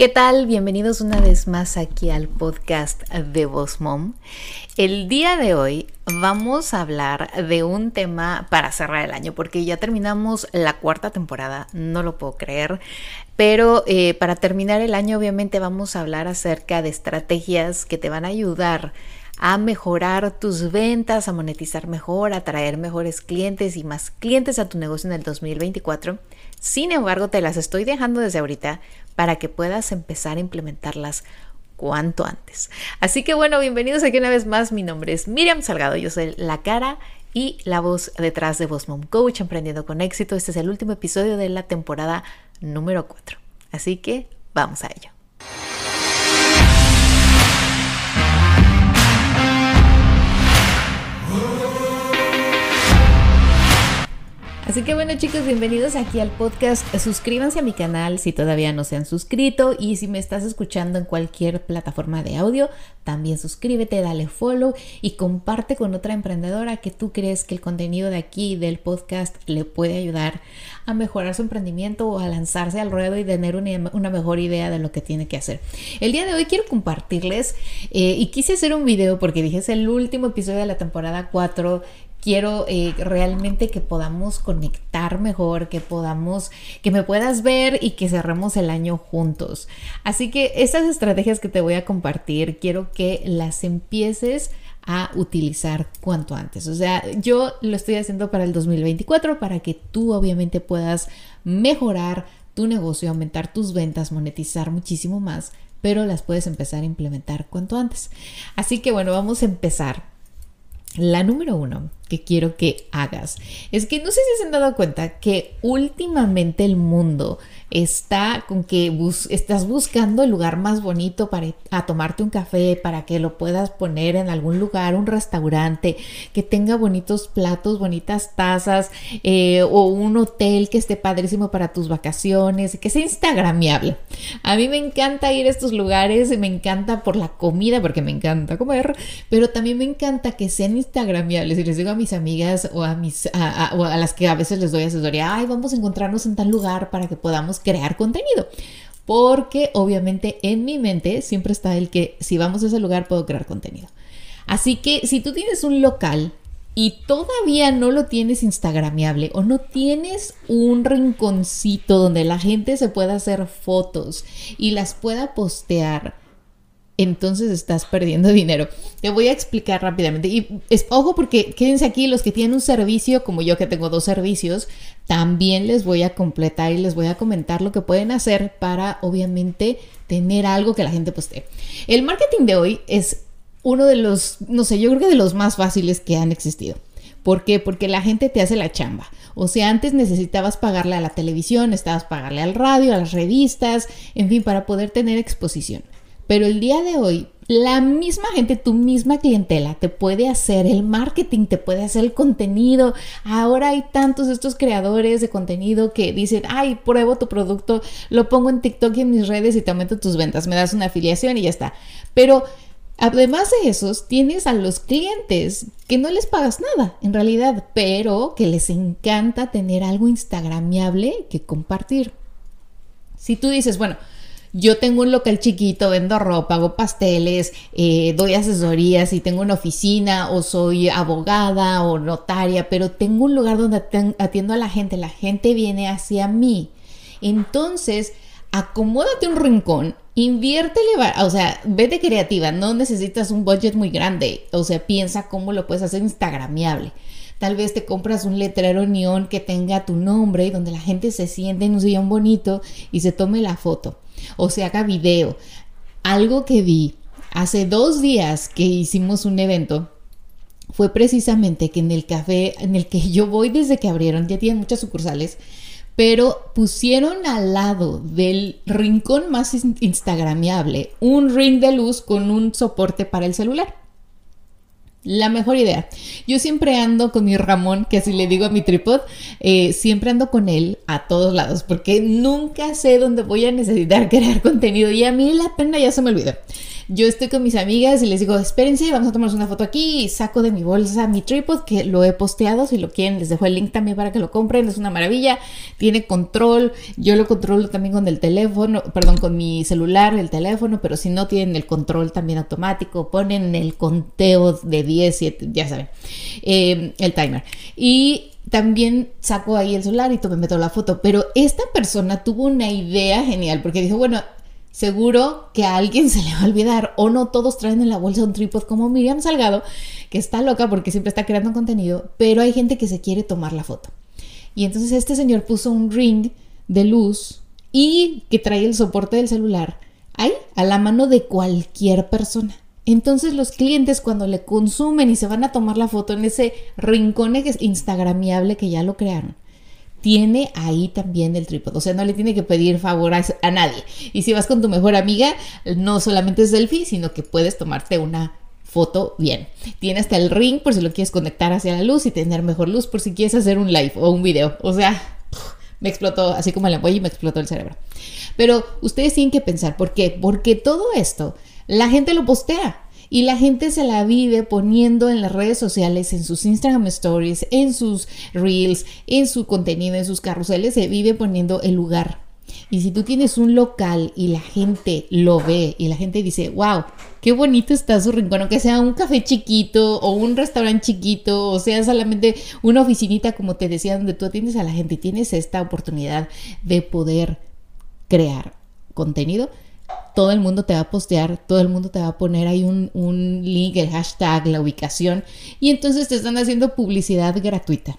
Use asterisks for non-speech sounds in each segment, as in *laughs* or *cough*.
¿Qué tal? Bienvenidos una vez más aquí al podcast de Voz Mom. El día de hoy vamos a hablar de un tema para cerrar el año, porque ya terminamos la cuarta temporada, no lo puedo creer, pero eh, para terminar el año obviamente vamos a hablar acerca de estrategias que te van a ayudar a mejorar tus ventas, a monetizar mejor, a traer mejores clientes y más clientes a tu negocio en el 2024. Sin embargo, te las estoy dejando desde ahorita para que puedas empezar a implementarlas cuanto antes. Así que bueno, bienvenidos aquí una vez más. Mi nombre es Miriam Salgado, yo soy la cara y la voz detrás de Voz Mom Coach, Emprendiendo con éxito. Este es el último episodio de la temporada número 4. Así que vamos a ello. Así que bueno chicos, bienvenidos aquí al podcast. Suscríbanse a mi canal si todavía no se han suscrito y si me estás escuchando en cualquier plataforma de audio, también suscríbete, dale follow y comparte con otra emprendedora que tú crees que el contenido de aquí del podcast le puede ayudar a mejorar su emprendimiento o a lanzarse al ruedo y tener una, mejor idea de lo que tiene que hacer. El día de hoy quiero compartirles eh, y quise hacer un video porque dije es el último episodio de la temporada 4 quiero eh, realmente que podamos conectar mejor, que podamos, que me puedas ver y que cerremos el año juntos. Así que estas estrategias que te voy a compartir, quiero que las empieces a utilizar cuanto antes. O sea, yo lo estoy haciendo para el 2024 para que tú obviamente puedas mejorar tu negocio, aumentar tus ventas, monetizar muchísimo más, pero las puedes empezar a implementar cuanto antes. Así que bueno, vamos a empezar. La número uno que quiero que hagas es que no sé si se han dado cuenta que últimamente el mundo está con que estás buscando el lugar más bonito para a tomarte un café, para que lo puedas poner en algún lugar, un restaurante, que tenga bonitos platos, bonitas tazas, eh, o un hotel que esté padrísimo para tus vacaciones, que sea instagramiable. A mí me encanta ir a estos lugares, me encanta por la comida, porque me encanta comer, pero también me encanta que sean instagramiables. Y les digo a mis amigas o a, mis, o a las que a veces les doy asesoría, ay, vamos a encontrarnos en tal lugar para que podamos crear contenido. Porque obviamente en mi mente siempre está el que si vamos a ese lugar puedo crear contenido. Así que si tú tienes un local y todavía no lo tienes instagramiable o no tienes un rinconcito donde la gente se pueda hacer fotos y las pueda postear, entonces estás perdiendo *laughs* dinero. Te voy a explicar rápidamente. Y es, ojo porque quédense aquí los que tienen un servicio, como yo que tengo dos servicios, también les voy a completar y les voy a comentar lo que pueden hacer para obviamente tener algo que la gente postee. El marketing de hoy es uno de los, no sé, yo creo que de los más fáciles que han existido. ¿Por qué? Porque la gente te hace la chamba. O sea, antes necesitabas pagarle a la televisión, estabas pagarle al radio, a las revistas, en fin, para poder tener exposición. Pero el día de hoy, la misma gente, tu misma clientela, te puede hacer el marketing, te puede hacer el contenido. Ahora hay tantos estos creadores de contenido que dicen, ay, pruebo tu producto, lo pongo en TikTok y en mis redes y te aumento tus ventas, me das una afiliación y ya está. Pero Además de esos, tienes a los clientes que no les pagas nada en realidad, pero que les encanta tener algo instagramiable que compartir. Si tú dices, bueno, yo tengo un local chiquito, vendo ropa, hago pasteles, eh, doy asesorías y tengo una oficina o soy abogada o notaria, pero tengo un lugar donde atiendo a la gente, la gente viene hacia mí. Entonces, acomódate un rincón, inviértele, o sea, vete creativa, no necesitas un budget muy grande, o sea, piensa cómo lo puedes hacer instagramiable. Tal vez te compras un letrero neón que tenga tu nombre y donde la gente se siente en un sillón bonito y se tome la foto o se haga video. Algo que vi hace dos días que hicimos un evento fue precisamente que en el café en el que *laughs* yo voy desde que abrieron, ya tienen muchas sucursales, pero pusieron al lado del rincón más instagramiable un ring de luz con un soporte para el celular. La mejor idea. Yo siempre ando con mi Ramón, que así le digo a mi tripod, eh, siempre ando con él a todos lados, porque nunca sé dónde voy a necesitar *laughs* crear contenido y a mí la pena ya se me olvidó. Yo estoy con mis amigas y les digo, espérense, vamos a tomarnos una foto aquí y saco de mi bolsa mi tripod que lo he posteado, si lo quieren les dejo el link también para que lo compren, es una maravilla, tiene control, yo lo controlo también con el teléfono, perdón, con mi celular, el teléfono, pero si no tienen el control también automático, ponen el conteo de 10, 7, ya saben, eh, el timer. Y también saco ahí el celular y me meto la foto. Pero esta persona tuvo una idea genial porque dijo, bueno, seguro que a alguien se le va a olvidar o no todos traen en la bolsa un trípode como Miriam Salgado, que está loca porque siempre está creando contenido, pero hay gente que se quiere tomar la foto. Y entonces este señor puso un ring de luz y que trae el soporte del celular ahí a la mano de cualquier persona. Entonces los clientes cuando le consumen y se van a tomar la foto en ese rincón instagramiable que ya lo crearon, tiene ahí también el trípode. O sea, no le tiene que pedir favor a, nadie. Y si vas con tu mejor amiga, no solamente es selfie, sino que puedes tomarte una foto bien. Tiene hasta el ring por si lo quieres conectar hacia la luz y tener mejor luz por si quieres hacer un live o un video. O sea, me explotó, así como el y me explotó el cerebro. Pero ustedes tienen que pensar, ¿por qué? Porque todo esto la gente lo postea. Y la gente se la vive poniendo en las redes sociales, en sus Instagram Stories, en sus Reels, en su contenido, en sus carruseles, se vive poniendo el lugar. Y si tú tienes un local y la gente lo ve y la gente dice, wow, qué bonito está su rincón, aunque sea un café chiquito o un restaurante chiquito o sea solamente una oficinita, como te decía, donde tú atiendes a la gente y tienes esta oportunidad de poder crear contenido, todo el mundo te va a postear, todo el mundo te va a poner ahí un, un link, el hashtag, la ubicación, y entonces te están haciendo publicidad gratuita.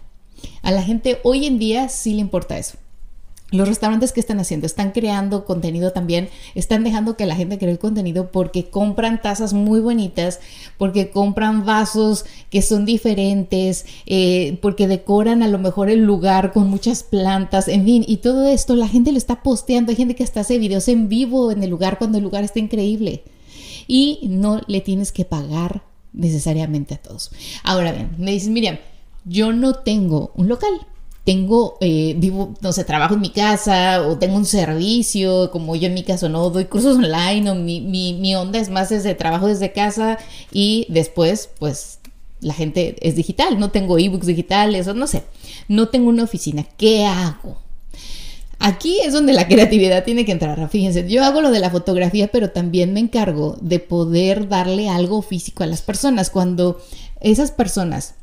A la gente hoy en día sí le importa eso. Los restaurantes que están haciendo, están creando contenido también, están dejando que la gente cree contenido porque compran tazas muy bonitas, porque compran vasos que son diferentes, eh, porque decoran a lo mejor el lugar con muchas plantas, en fin, y todo esto la gente lo está posteando, hay gente que hasta hace videos en vivo en el lugar cuando el lugar está increíble y no le tienes que pagar necesariamente a todos. Ahora bien, me dicen, Miriam, yo no tengo un local tengo, eh, vivo, no sé, trabajo en mi casa o tengo un servicio, como yo en mi caso no doy cursos online o mi, mi, mi onda es más desde trabajo desde casa y después pues la gente es digital, no tengo ebooks digitales o no sé, no tengo una oficina, ¿qué hago? Aquí es donde la creatividad tiene que entrar. Fíjense, yo hago lo de la fotografía, pero también me encargo de poder darle algo físico a las personas. Cuando esas personas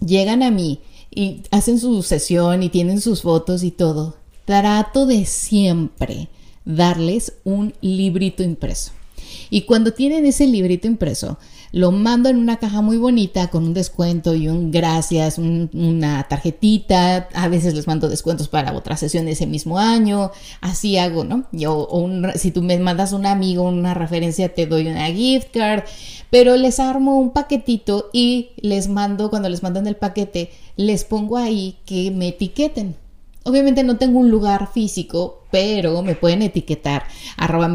llegan a mí y hacen su sesión y tienen sus fotos y todo, trato de siempre darles un librito impreso. Y cuando tienen ese librito impreso, lo mando en una caja muy bonita con un descuento y un gracias, una tarjetita. A veces les mando descuentos para otra sesión de ese mismo año. Así hago, ¿no? Yo, si tú me mandas un amigo, una referencia, te doy una gift card. Pero les armo un paquetito y les mando, cuando les mandan el paquete, les pongo ahí que me etiqueten. Obviamente no tengo un lugar físico, pero me pueden etiquetar arroba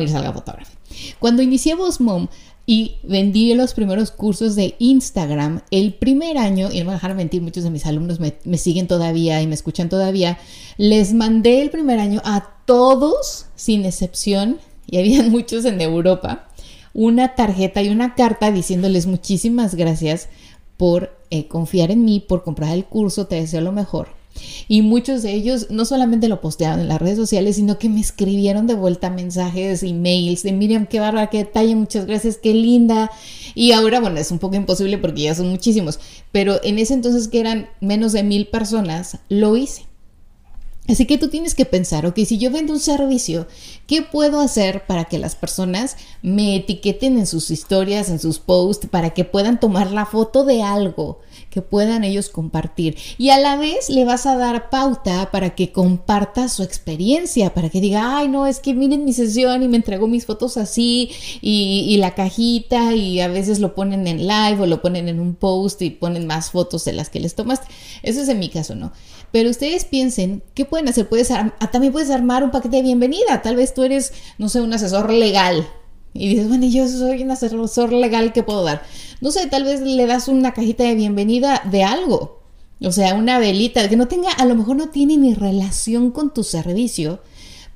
Cuando inicié Boss Mom, y vendí los primeros cursos de Instagram el primer año, y no me dejar mentir, muchos de mis alumnos me, me, siguen todavía y me escuchan todavía, les mandé el primer año a todos, sin excepción, y habían *laughs* muchos en Europa, una tarjeta y una carta diciéndoles muchísimas gracias por eh, confiar en mí, por comprar el curso, te deseo lo mejor. Y muchos de ellos no solamente lo postearon en las redes sociales, sino que me escribieron de vuelta mensajes, emails de Miriam, qué barba, qué detalle, muchas gracias, qué linda. Y ahora, bueno, es un poco imposible porque ya son muchísimos, pero en ese entonces que eran menos de mil personas, lo hice. Así que tú tienes que pensar, ok, si yo vendo un servicio, ¿qué puedo hacer para que las personas me etiqueten en sus historias, en sus posts, para que puedan tomar la foto de algo? Que puedan ellos compartir. Y a la vez le vas a dar pauta para que comparta su experiencia, para que diga, ay, no, es que miren mi sesión y me entregó mis fotos así y, la cajita y a veces lo ponen en live o lo ponen en un post y ponen más fotos de las que les tomaste. Eso es en mi caso, ¿no? Pero ustedes piensen, ¿qué pueden hacer? Puedes ah, también puedes armar un paquete de bienvenida. Tal vez tú eres, no sé, un asesor legal y dices, bueno, yo soy un asesor legal, ¿qué puedo dar? No sé, tal vez le das una cajita de bienvenida de algo. O sea, una velita, que no tenga, a lo mejor no tiene ni relación con tu servicio,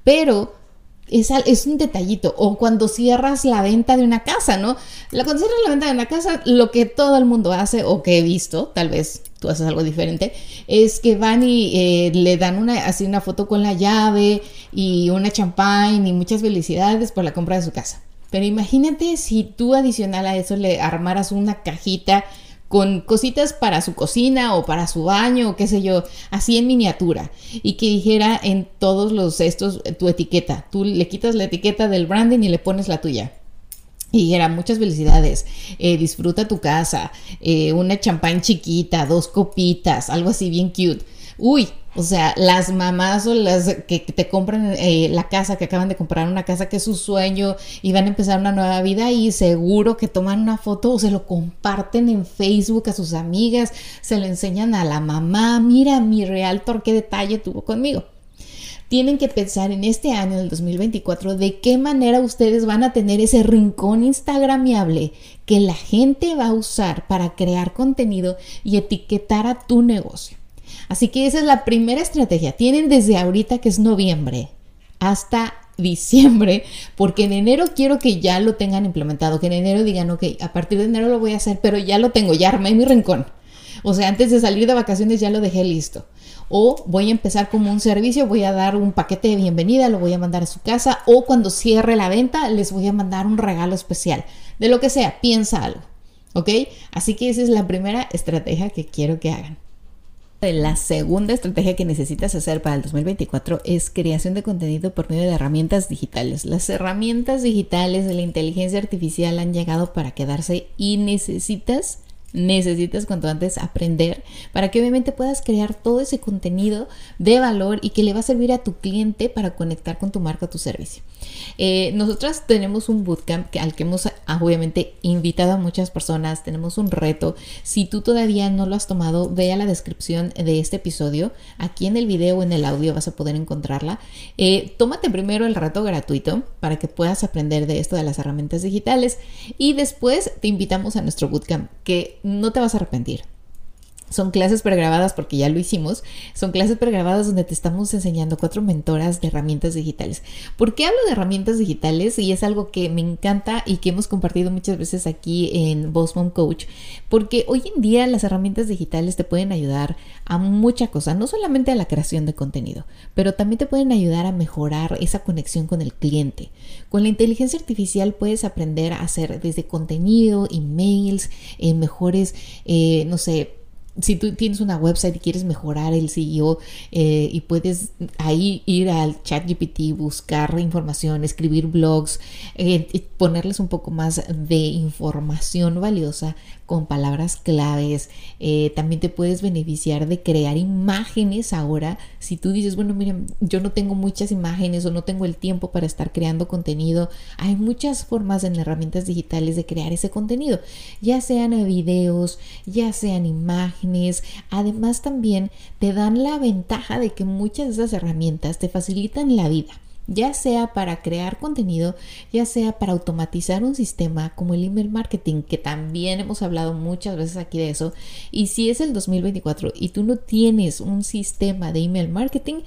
pero es, es, un detallito. O cuando cierras la venta de una casa, ¿no? Cuando cierras la venta de una casa, lo que todo el mundo hace, o que he visto, tal vez tú haces algo diferente, es que van y eh, le dan una, así una foto con la llave y una champagne y muchas felicidades por la compra de su casa. Pero imagínate si tú adicional a eso le armaras una cajita con cositas para su cocina o para su baño o qué sé yo, así en miniatura y que dijera en todos los estos tu etiqueta. Tú le quitas la etiqueta del branding y le pones la tuya. Y dijera, muchas felicidades, eh, disfruta tu casa, eh, una champán chiquita, dos copitas, algo así bien cute. Uy, o sea, las mamás o las que te compran eh, la casa, que acaban de comprar una casa que es su sueño y van a empezar una nueva vida y seguro que toman una foto o se lo comparten en Facebook a sus amigas, se lo enseñan a la mamá, mira mi realtor qué detalle tuvo conmigo. Tienen que pensar en este año, del 2024, de qué manera ustedes van a tener ese rincón instagramiable que la gente va a usar para crear contenido y etiquetar a tu negocio. Así que esa es la primera estrategia. Tienen desde ahorita, que es noviembre, hasta diciembre, porque en enero quiero que ya lo tengan implementado, que en enero digan, ok, a partir de enero lo voy a hacer, pero ya lo tengo, ya armé mi rincón. O sea, antes de salir de vacaciones ya lo dejé listo. O voy a empezar como un servicio, voy a dar un paquete de bienvenida, lo voy a mandar a su casa, o cuando cierre la venta les voy a mandar un regalo especial. De lo que sea, piensa algo. ¿Ok? Así que esa es la primera estrategia que quiero que hagan. La segunda estrategia que necesitas hacer para el 2024 es creación de contenido por medio de herramientas digitales. Las herramientas digitales de la inteligencia artificial han llegado para quedarse y necesitas necesitas cuanto antes aprender para que obviamente puedas crear todo ese contenido de valor y que le va a servir a tu cliente para conectar con tu marca o tu servicio. Eh, nosotras tenemos un bootcamp al que hemos obviamente invitado a muchas personas, tenemos un reto. Si tú todavía no lo has tomado, ve a la descripción de este episodio. Aquí en el video o en el audio vas a poder encontrarla. Eh, tómate primero el reto gratuito para que puedas aprender de esto de las herramientas digitales y después te invitamos a nuestro bootcamp que no te vas a arrepentir. Son clases pregrabadas porque ya lo hicimos. Son clases pregrabadas donde te estamos enseñando cuatro mentoras de herramientas digitales. ¿Por qué hablo de herramientas digitales? Y es algo que me encanta y que hemos compartido muchas veces aquí en Boss Mom Coach. Porque hoy en día las herramientas digitales te pueden ayudar a mucha cosa, no solamente a la creación de contenido, pero también te pueden ayudar a mejorar esa conexión con el cliente. Con la inteligencia artificial puedes aprender a hacer desde contenido, emails, eh, mejores, eh, no sé, si tú tienes una website y quieres mejorar el CEO eh, y puedes ahí ir al chat GPT, buscar información, escribir blogs, eh, ponerles un poco más de información valiosa con palabras claves. Eh, también te puedes beneficiar de crear imágenes ahora. Si tú dices, bueno, miren, yo no tengo muchas imágenes o no tengo el tiempo para estar creando contenido, hay muchas formas en herramientas digitales de crear ese contenido, ya sean videos, ya sean imágenes. Además también te dan la ventaja de que muchas de esas herramientas te facilitan la vida ya sea para crear contenido, ya sea para automatizar un sistema como el email marketing, que también hemos hablado muchas veces aquí de eso. Y si es el 2024 y tú no tienes un sistema de email marketing,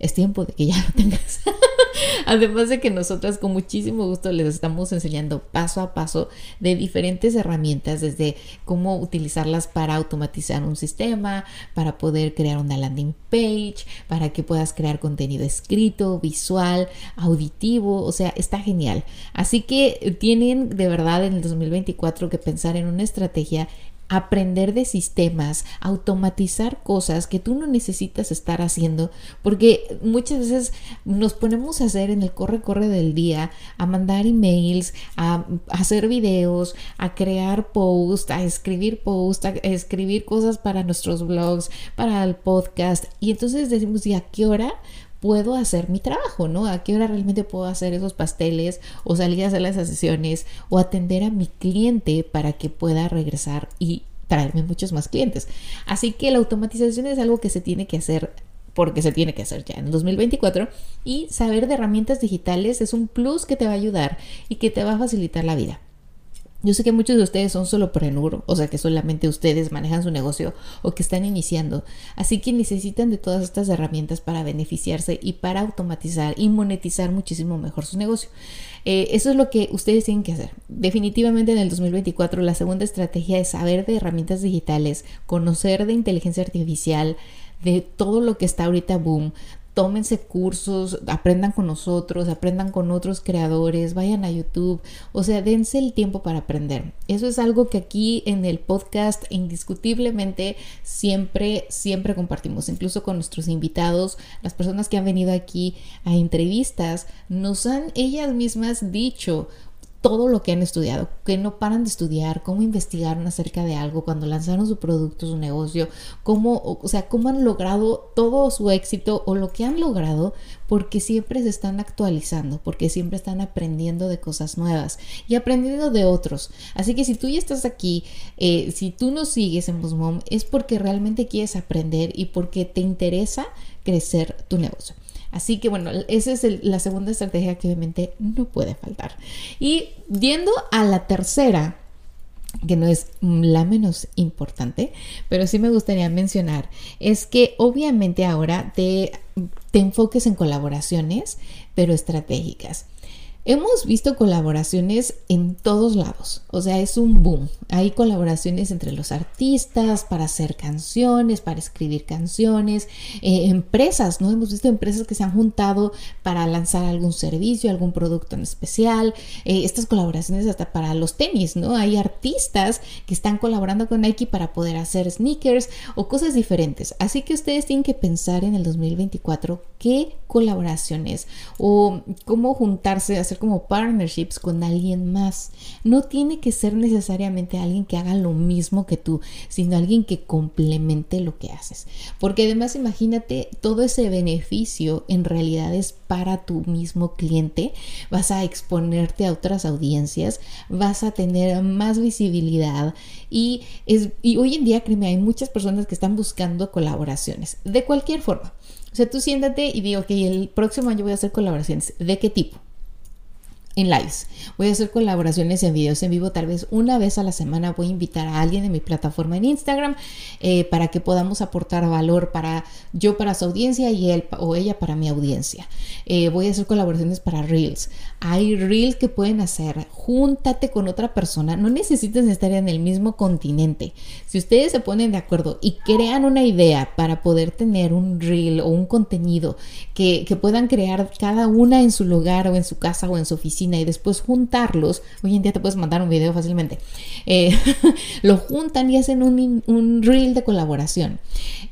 es tiempo de que ya lo tengas. *laughs* Además de que nosotras con muchísimo gusto les estamos enseñando paso a paso de diferentes herramientas, desde cómo utilizarlas para automatizar un sistema, para poder crear una landing page, para que puedas crear contenido escrito, visual, auditivo, o sea, está genial. Así que tienen de verdad en el 2024 que pensar en una estrategia aprender de sistemas, automatizar cosas que tú no necesitas estar haciendo, porque muchas veces nos ponemos a hacer en el corre-corre del día, a mandar emails, a, hacer videos, a crear posts, a escribir posts, a escribir cosas para nuestros blogs, para el podcast, y entonces decimos, ¿y a qué hora? Puedo hacer mi trabajo, ¿no? ¿A qué hora realmente puedo hacer esos pasteles o salir a hacer las sesiones o atender a mi cliente para que pueda regresar y traerme muchos más clientes? Así que la automatización es algo que se tiene que hacer porque se tiene que hacer ya en 2024 y saber de herramientas digitales es un plus que te va a ayudar y que te va a facilitar la vida. Yo sé que muchos de ustedes son solo prenur, o sea que solamente ustedes manejan su negocio o que están iniciando, así que necesitan de todas estas herramientas para beneficiarse y para automatizar y monetizar muchísimo mejor su negocio. Eh, eso es lo que ustedes tienen que hacer. Definitivamente en el 2024 la segunda estrategia es saber de herramientas digitales, conocer de inteligencia artificial, de todo lo que está ahorita boom, tómense cursos, aprendan con nosotros, aprendan con otros creadores, vayan a YouTube, o sea, dense el tiempo para aprender. Eso es algo que aquí en el podcast indiscutiblemente siempre, siempre compartimos, incluso con nuestros invitados, las personas que han venido aquí a entrevistas, nos han ellas mismas dicho, todo lo que han estudiado, que no paran de estudiar, cómo investigaron acerca de algo cuando lanzaron su producto, su negocio, cómo, o sea, cómo han logrado todo su éxito o lo que han logrado, porque siempre se están actualizando, porque siempre están aprendiendo de cosas nuevas y aprendiendo de otros. Así que si tú ya estás aquí, eh, si tú nos sigues en BossMom, es porque realmente quieres aprender y porque te interesa crecer tu negocio. Así que bueno, esa es la segunda estrategia que obviamente no puede faltar. Y yendo a la tercera, que no es la menos importante, pero sí me gustaría mencionar, es que obviamente ahora te, te enfoques en colaboraciones, pero estratégicas. Hemos visto colaboraciones en todos lados, o sea, es un boom. Hay colaboraciones entre los artistas para hacer canciones, para escribir canciones, eh, empresas, ¿no? Hemos visto empresas que se han juntado para lanzar algún servicio, algún producto en especial. Eh, estas colaboraciones hasta para los tenis, ¿no? Hay artistas que están colaborando con Nike para poder hacer sneakers o cosas diferentes. Así que ustedes tienen que pensar en el 2024 qué colaboraciones o cómo juntarse, hacer como partnerships con alguien más. No tiene que ser necesariamente alguien que haga lo mismo que tú, sino alguien que complemente lo que haces. Porque además imagínate todo ese beneficio en realidad es para tu mismo cliente. Vas a exponerte a otras audiencias, vas a tener más visibilidad y, es, y hoy en día, créeme, hay muchas personas que están buscando colaboraciones de cualquier forma. O sea, tú siéntate y digo, que el próximo año voy a hacer colaboraciones. ¿De qué tipo? En lives. Voy a hacer colaboraciones en videos en vivo, tal vez una vez a la semana voy a invitar a alguien de mi plataforma en Instagram eh, para que podamos aportar valor para yo para su audiencia y él o ella para mi audiencia. Eh, voy a hacer colaboraciones para Reels. Hay Reels que pueden hacer. Júntate con otra persona. No necesitas estar en el mismo continente. Si ustedes se ponen de acuerdo y crean una idea para poder tener un Reel o un contenido que, que puedan crear cada una en su lugar o en su casa o en su oficina, y después juntarlos, hoy en día te puedes mandar un video fácilmente, eh, *laughs* lo juntan y hacen un, un reel de colaboración.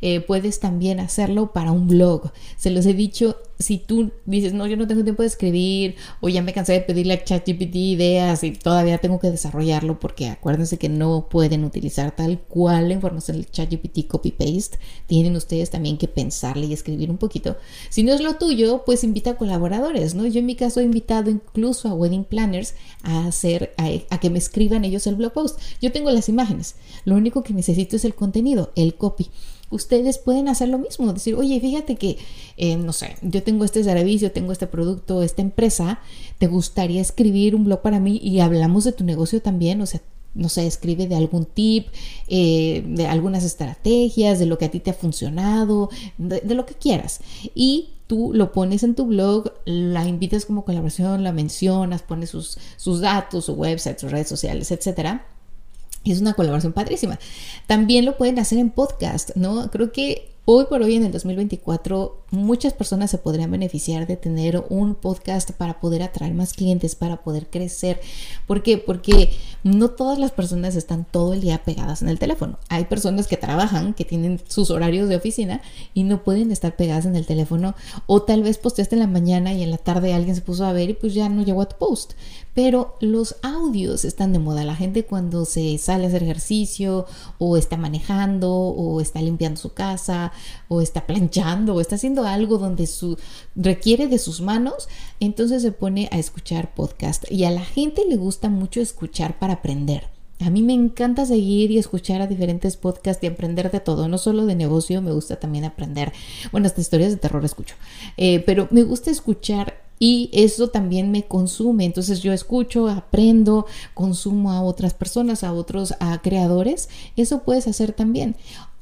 Eh, puedes también hacerlo para un blog. Se los he dicho si tú dices, no, yo no tengo tiempo de escribir o ya me cansé de pedirle a ChatGPT ideas y todavía tengo que desarrollarlo porque acuérdense que no pueden utilizar tal cual la información del ChatGPT copy-paste. Tienen ustedes también que pensarle y escribir un poquito. Si no es lo tuyo, pues invita a colaboradores, ¿no? Yo en mi caso he invitado incluso a wedding planners a hacer, a, a que me escriban ellos el blog post. Yo tengo las imágenes. Lo único que necesito es el contenido, el copy ustedes pueden hacer lo mismo, decir, oye, fíjate que, eh, no sé, yo tengo este servicio, tengo este producto, esta empresa, ¿te gustaría escribir un blog para mí y hablamos de tu negocio también? O sea, no sé, escribe de algún tip, eh, de algunas estrategias, de lo que a ti te ha funcionado, de, lo que quieras. Y tú lo pones en tu blog, la invitas como colaboración, la mencionas, pones sus, sus datos, su website, sus redes sociales, etcétera es una colaboración padrísima. También lo pueden hacer en podcast, ¿no? Creo que hoy por hoy en el 2024 muchas personas se podrían beneficiar de tener un podcast para poder atraer más clientes, para poder crecer. ¿Por qué? Porque no todas las personas están todo el día pegadas en el teléfono. Hay personas que trabajan, que tienen sus horarios de oficina y no pueden estar pegadas en el teléfono o tal vez posteaste en la mañana y en la tarde alguien se puso a ver y pues ya no llegó a tu post. Pero los audios están de moda. La gente cuando se sale a hacer ejercicio o está manejando o está limpiando su casa o está planchando o está haciendo algo donde su, requiere de sus manos, entonces se pone a escuchar podcast. Y a la gente le gusta mucho escuchar para aprender. A mí me encanta seguir y escuchar a diferentes podcasts y aprender de todo, no solo de negocio, me gusta también aprender, bueno, hasta historias de terror escucho, eh, pero me gusta escuchar y eso también me consume. Entonces yo escucho, aprendo, consumo a otras personas, a otros a creadores. Eso puedes hacer también.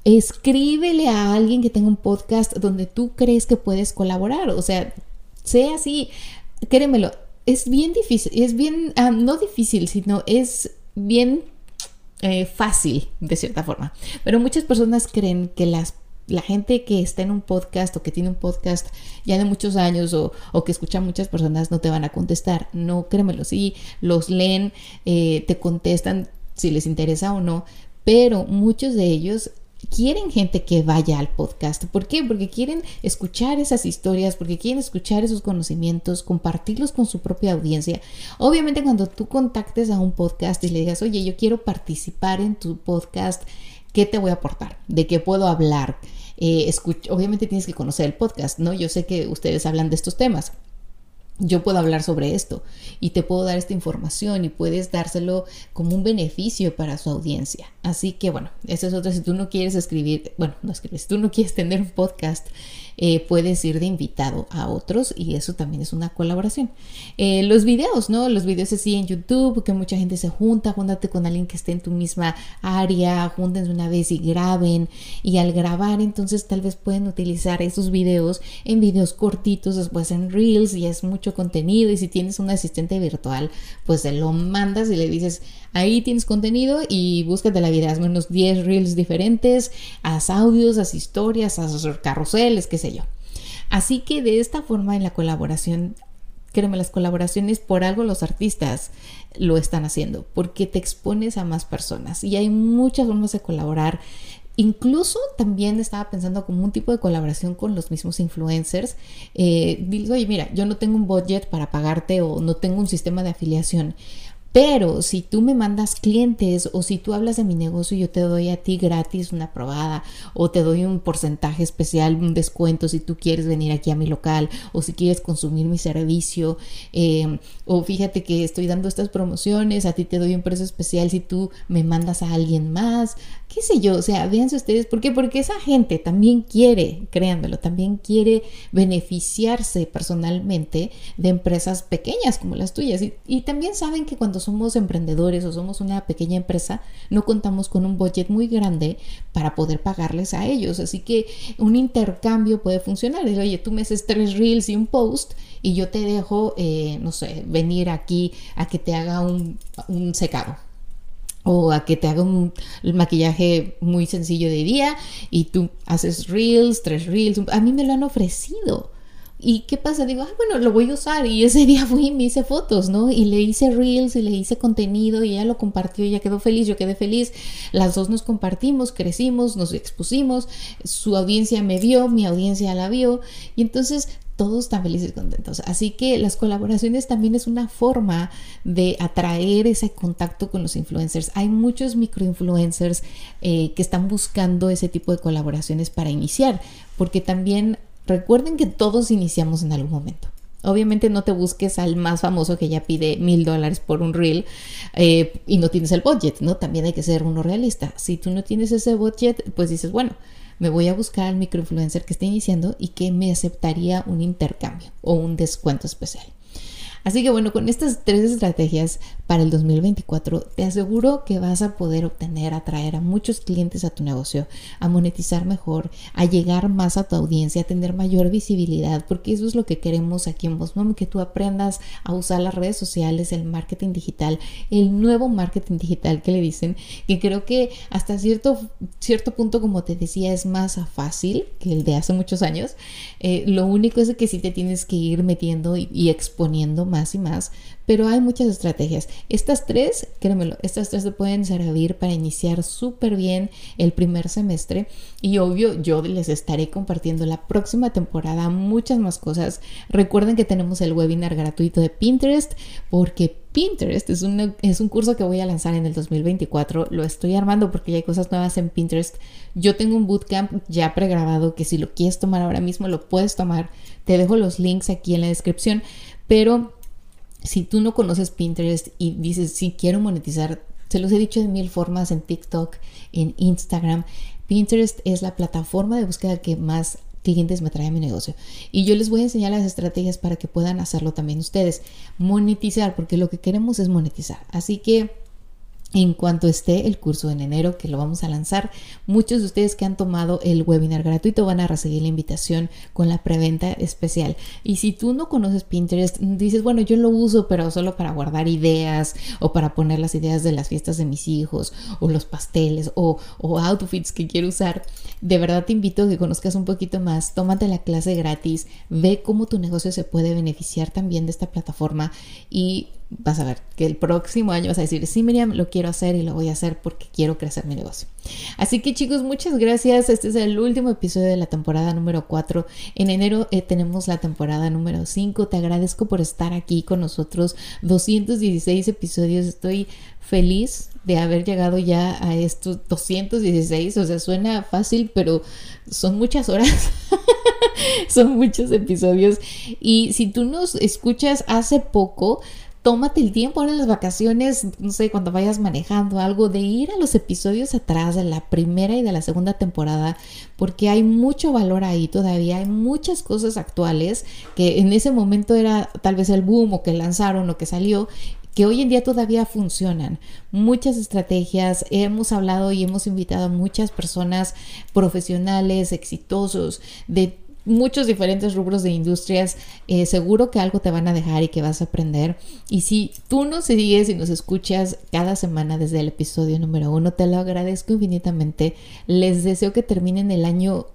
Escríbele a alguien que tenga un podcast donde tú crees que puedes colaborar. O sea, sea así, créemelo, es bien difícil, es bien, ah, no difícil, sino es bien eh, fácil de cierta forma. Pero muchas personas creen que las la gente que está en un podcast o que tiene un podcast ya de muchos años o, que escucha muchas personas no te van a contestar. No, créemelo, sí, los leen, eh, te contestan si les interesa o no, pero muchos de ellos quieren gente que vaya al podcast. ¿Por qué? Porque quieren escuchar esas historias, porque quieren escuchar esos conocimientos, compartirlos con su propia audiencia. Obviamente cuando tú contactes a un podcast y le digas, oye, yo quiero participar en tu podcast, ¿qué te voy a aportar? ¿De qué puedo hablar? Eh, obviamente tienes que conocer el podcast, ¿no? Yo sé que ustedes hablan de estos temas. Yo puedo hablar sobre esto y te puedo dar esta información y puedes dárselo como un beneficio para su audiencia. Así que bueno, esa es otra. Si tú no quieres escribir, bueno, no escribir, si tú no quieres tener un podcast, eh, puedes ir de invitado a otros y eso también es una colaboración. Eh, los videos, ¿no? Los videos así en YouTube, que mucha gente se junta, júntate con alguien que esté en tu misma área, júntense una vez y graben y al grabar entonces tal vez pueden utilizar esos videos en videos cortitos, después en reels y es mucho contenido y si tienes un asistente virtual, pues se lo mandas y le dices, Ahí tienes contenido y búscate la vida, haz unos 10 reels diferentes, haz audios, haz historias, haz carruseles, qué yo. Así que de esta forma en la colaboración, créeme, las colaboraciones por algo los artistas lo están haciendo, porque te expones a más personas y hay muchas formas de colaborar. Incluso también estaba pensando como un tipo de colaboración con los mismos influencers. Eh, digo, oye, mira, yo no tengo un budget para pagarte o no tengo un sistema de afiliación. Pero si tú me mandas clientes o si tú hablas de mi negocio, yo te doy a ti gratis una probada o te doy un porcentaje especial, un descuento si tú quieres venir aquí a mi local o si quieres consumir mi servicio. Em, o fíjate que estoy dando estas promociones, a ti te doy un precio especial si tú me mandas a alguien más qué sé yo, o sea, véanse ustedes, ¿por qué? Porque esa gente también quiere, créanmelo, también quiere beneficiarse personalmente de empresas pequeñas como las tuyas. Y, también saben que cuando somos emprendedores o somos una pequeña empresa, no contamos con un budget muy grande para poder pagarles a ellos. Así que un intercambio puede funcionar. oye, tú me haces tres reels y un post y yo te dejo, eh, no sé, venir aquí a que te haga un, un secado o a que te haga un maquillaje muy sencillo de día y tú haces reels, tres reels. A mí me lo han ofrecido. ¿Y qué pasa? Digo, ah, bueno, lo voy a usar. Y ese *laughs* día fui y me hice fotos, ¿no? Y le hice reels y le hice contenido y ella lo compartió y ella quedó feliz, yo quedé feliz. Las dos nos compartimos, crecimos, nos expusimos. Su audiencia me vio, mi audiencia la vio. Y entonces todos están felices y contentos. Así que las colaboraciones también es una forma de atraer ese contacto con los influencers. Hay muchos microinfluencers eh, que están buscando ese tipo de colaboraciones para iniciar, porque también recuerden que todos iniciamos en algún momento. Obviamente no te busques al más famoso que ya pide mil dólares por un reel eh, y no tienes el budget, ¿no? También hay que ser uno realista. Si tú no tienes ese budget, pues dices, bueno, me voy a buscar al microinfluencer que esté iniciando y que me aceptaría un intercambio o un descuento especial. Así que bueno, con estas tres estrategias para el 2024, te aseguro que vas a poder obtener, atraer a muchos clientes a tu negocio, a monetizar mejor, a llegar más a tu audiencia, a tener mayor visibilidad, porque eso es lo que queremos aquí en Bosmom, que tú aprendas a usar las redes sociales, el marketing digital, el nuevo marketing digital que le dicen, que creo que hasta cierto, cierto punto, como te decía, es más fácil que el de hace muchos años. Eh, lo único es que sí te tienes que ir metiendo y, y exponiendo más y más, pero hay muchas estrategias. Estas tres, créemelo, estas tres te pueden servir para iniciar súper bien el primer semestre y obvio yo les estaré compartiendo la próxima temporada muchas más cosas. Recuerden que tenemos el webinar gratuito de Pinterest porque Pinterest es un, es un curso que voy a lanzar en el 2024. Lo estoy armando porque ya hay cosas nuevas en Pinterest. Yo tengo un bootcamp ya pregrabado que si lo quieres tomar ahora mismo lo puedes tomar. Te dejo los links aquí en la descripción. Pero si tú no conoces Pinterest y dices, sí, quiero monetizar, se los he dicho de mil formas en TikTok, en Instagram, Pinterest es la plataforma de búsqueda que más clientes me trae mi negocio. Y yo les voy a enseñar las estrategias para que puedan hacerlo también ustedes. Monetizar, porque lo que queremos es monetizar. Así que en cuanto esté el curso en enero que lo vamos a lanzar. Muchos de ustedes que han tomado el webinar gratuito van a recibir la invitación con la preventa especial. Y si tú no conoces Pinterest, dices, bueno, yo lo uso, pero solo para guardar ideas o para poner las ideas de las fiestas de mis hijos o los pasteles o, o outfits que quiero usar. De verdad te invito a que conozcas un poquito más, tómate la clase gratis, ve cómo tu negocio se puede beneficiar también de esta plataforma y vas a ver que el próximo año vas a decir, sí, Miriam, lo quiero hacer y lo voy a hacer porque quiero crecer mi negocio. Así que chicos, muchas gracias. Este es el último episodio de la temporada número 4. En enero eh, tenemos la temporada número 5. Te agradezco por estar aquí con nosotros. 216 episodios. Estoy feliz de haber llegado ya a estos 216. O sea, suena fácil, pero son muchas horas. *laughs* son muchos episodios. Y si tú nos escuchas hace poco, tómate el tiempo ahora en las vacaciones, no sé, cuando vayas manejando algo, de ir a los episodios atrás de la primera y de la segunda temporada, porque hay mucho valor ahí todavía, hay muchas cosas actuales que en ese momento era tal vez el boom o que lanzaron o que salió que hoy en día todavía funcionan. Muchas estrategias, hemos hablado y hemos invitado a muchas personas profesionales, exitosos, de muchos diferentes rubros de industrias, eh, seguro que algo te van a dejar y que vas a aprender. Y si tú nos sigues y nos escuchas cada semana desde el episodio número uno, te lo agradezco infinitamente. Les deseo que terminen el año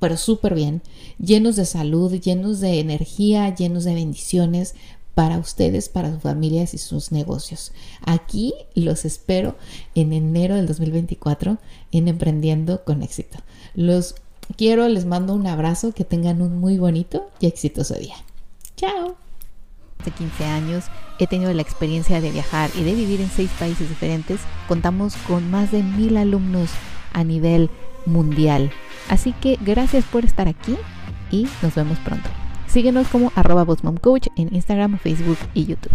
pero súper bien, llenos de salud, llenos de energía, llenos de bendiciones para ustedes, para sus familias y sus negocios. Aquí los espero en enero del 2024 en Emprendiendo con éxito. Los quiero, les mando un abrazo, que tengan un muy bonito y exitoso día. Chao. Hace 15 años he tenido la experiencia de viajar y de vivir en seis países diferentes. Contamos con más de mil alumnos a nivel mundial. Así que gracias por estar aquí y nos vemos pronto. Síguenos como arroba Coach en Instagram, Facebook y YouTube.